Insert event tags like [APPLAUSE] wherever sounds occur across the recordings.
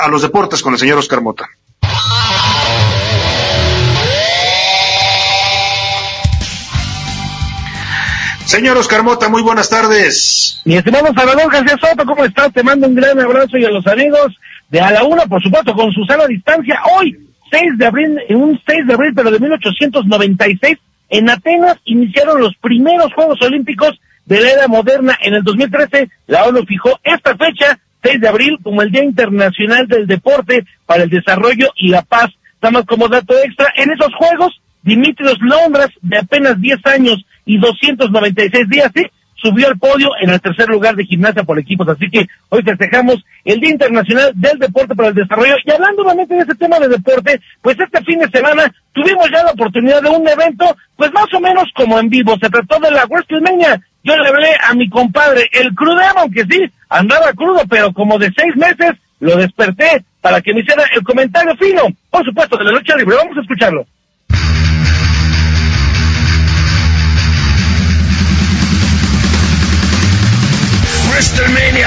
a los deportes con el señor Oscar Mota. Señor Oscar Mota, muy buenas tardes. Mi estimado Salvador García Soto, ¿cómo estás? Te mando un gran abrazo y a los amigos de A la Una, por supuesto, con Susana a distancia. Hoy, 6 de abril, un 6 de abril, pero de 1896, en Atenas iniciaron los primeros Juegos Olímpicos de la era moderna. En el 2013, la ONU fijó esta fecha, 6 de abril, como el Día Internacional del Deporte para el Desarrollo y la Paz. Estamos como dato extra, en esos Juegos, Dimitrios Lombras, de apenas 10 años, y 296 días, sí, subió al podio en el tercer lugar de gimnasia por equipos. Así que hoy festejamos el Día Internacional del Deporte para el Desarrollo. Y hablando nuevamente de este tema de deporte, pues este fin de semana tuvimos ya la oportunidad de un evento, pues más o menos como en vivo. Se trató de la WrestleMania. Yo le hablé a mi compadre, el crudero, aunque sí, andaba crudo, pero como de seis meses, lo desperté para que me hiciera el comentario fino, por supuesto, de la lucha libre. Vamos a escucharlo.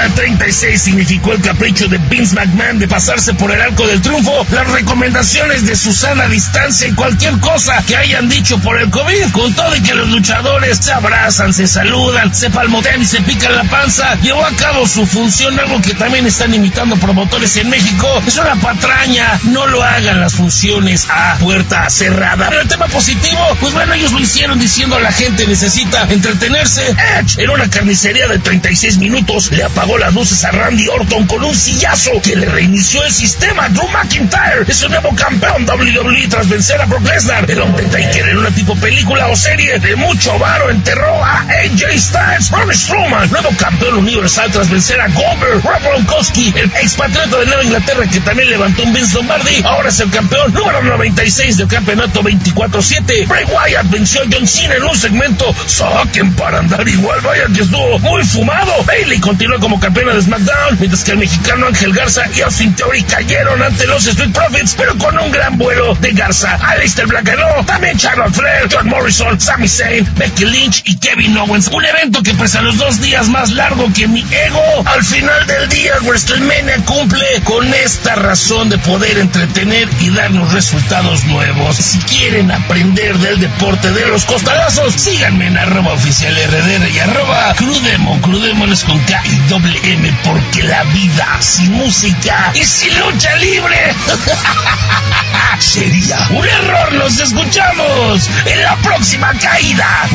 WrestleMania 36 significó el capricho de Vince McMahon de pasarse por el arco del triunfo, las recomendaciones de Susana a distancia y cualquier cosa que hayan dicho por el COVID, con todo y que los luchadores se abrazan, se saludan, se palmotean y se pican la panza, llevó a cabo su función, algo que también están imitando promotores en México, es una patraña, no lo hagan las funciones a puerta cerrada. Pero el tema positivo, pues bueno, ellos lo hicieron diciendo a la gente necesita entretenerse. Edge en una carnicería de 36 minutos le apagó las luces a Randy Orton con un sillazo que le reinició el sistema. Drew McIntyre es el nuevo campeón WWE tras vencer a Brock Lesnar. El hombre Taker en una tipo película o serie de mucho varo enterró a AJ Styles. Braun Strowman, nuevo campeón universal tras vencer a Goldberg. Rob Gronkowski, el expatriota de Nueva Inglaterra que también levantó un Vince Lombardi, ahora es el campeón número 96 del campeonato 24-7. Bray Wyatt venció a John Cena en un segmento. Saquen para andar igual, vaya que estuvo muy fumado. Bailey continúa como campeona de SmackDown, mientras que el mexicano Ángel Garza y Austin Theory cayeron ante los Street Profits, pero con un gran vuelo de Garza. Alistair Black ganó, también Charlotte Flair, John Morrison, Sami Zayn, Becky Lynch y Kevin Owens. Un evento que pese a los dos días más largo que mi ego, al final del día WrestleMania cumple con esta razón de poder entretener y darnos resultados nuevos. Si quieren aprender del deporte de los costalazos, síganme en arroba oficial RDR y arroba crudemo. Crudemo es con K y doble M porque la vida sin música y sin lucha libre [LAUGHS] sería un error. Nos escuchamos en la próxima caída.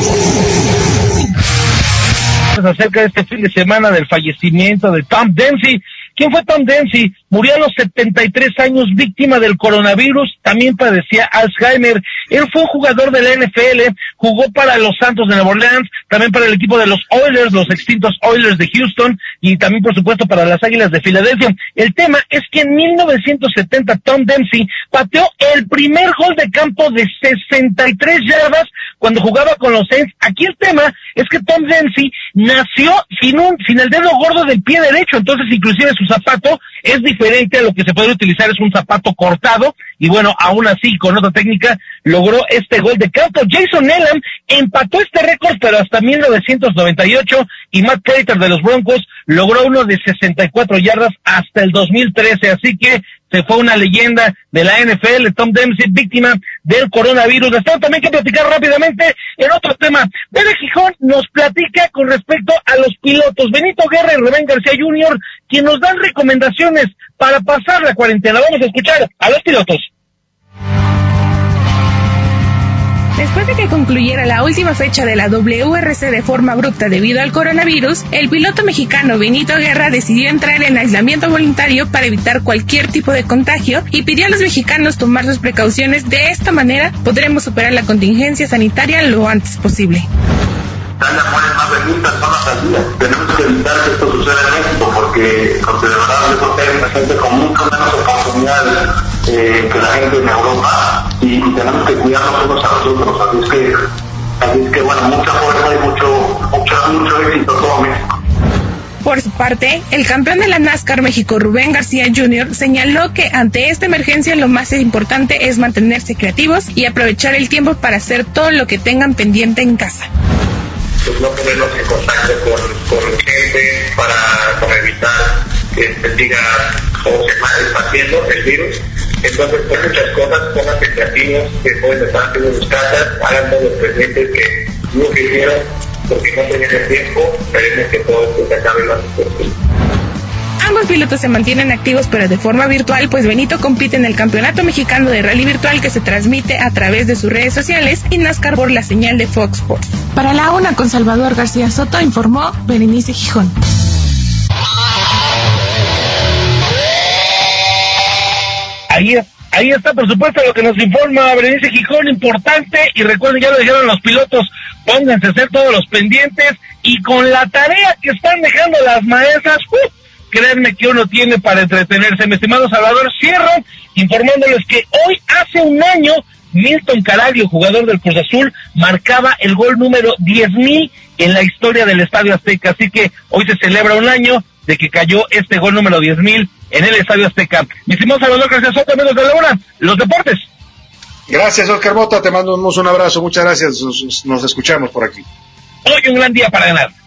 Acerca de este fin de semana del fallecimiento de Tom Dempsey, ¿Quién fue Tom Dempsey? Murió a los 73 años víctima del coronavirus, también padecía Alzheimer. Él fue un jugador de la NFL, jugó para los Santos de Nueva Orleans, también para el equipo de los Oilers, los extintos Oilers de Houston, y también por supuesto para las Águilas de Filadelfia. El tema es que en 1970 Tom Dempsey pateó el primer gol de campo de 63 yardas cuando jugaba con los Saints. Aquí el tema es que Tom Dempsey nació sin un, sin el dedo gordo del pie derecho, entonces inclusive su sapato es diferente a lo que se puede utilizar, es un zapato cortado, y bueno, aún así, con otra técnica, logró este gol de campo. Jason Elam empató este récord, pero hasta 1998, y Matt Crater de los Broncos logró uno de 64 yardas hasta el 2013, así que se fue una leyenda de la NFL, Tom Dempsey, víctima del coronavirus. Estamos también que platicar rápidamente en otro tema. Bebe Gijón nos platica con respecto a los pilotos. Benito Guerra y Rubén García Jr., quien nos dan recomendaciones para pasar la cuarentena. Vamos a escuchar a los pilotos. Después de que concluyera la última fecha de la WRC de forma abrupta debido al coronavirus, el piloto mexicano Benito Guerra decidió entrar en aislamiento voluntario para evitar cualquier tipo de contagio y pidió a los mexicanos tomar sus precauciones. De esta manera podremos superar la contingencia sanitaria lo antes posible mueren más de mil personas al día. Tenemos que tenemos que cuidarnos unos a nosotros. Así es que, así es que bueno, mucha fuerza y mucho, mucho, mucho éxito todo México. Por su parte, el campeón de la NASCAR México, Rubén García Jr., señaló que ante esta emergencia lo más importante es mantenerse creativos y aprovechar el tiempo para hacer todo lo que tengan pendiente en casa pues no ponernos en contacto con, con gente para, evitar que se siga o se va expandiendo el virus. Entonces, por muchas cosas, pongan creativos, que pueden estar haciendo sus casas, hagan todos los pendientes que no quisieron, porque no tenían el tiempo, esperemos que todo esto se acabe lo antes posible. Ambos pilotos se mantienen activos pero de forma virtual, pues Benito compite en el Campeonato Mexicano de Rally Virtual que se transmite a través de sus redes sociales y NASCAR por la señal de Fox Sports. Para la UNA con Salvador García Soto informó Berenice Gijón. Ahí, ahí está, por supuesto, lo que nos informa Berenice Gijón, importante, y recuerden, ya lo dijeron los pilotos, pónganse a hacer todos los pendientes, y con la tarea que están dejando las maestras, ¡uh! créanme que uno tiene para entretenerse. Mi estimado Salvador, cierro informándoles que hoy, hace un año, Milton Caraglio, jugador del Cruz Azul, marcaba el gol número 10.000 en la historia del Estadio Azteca. Así que hoy se celebra un año de que cayó este gol número 10.000 en el Estadio Azteca. Mi estimado Salvador gracias Soto, amigos de la hora, los deportes. Gracias, Oscar Mota, te mandamos un abrazo, muchas gracias, nos, nos escuchamos por aquí. Hoy un gran día para ganar.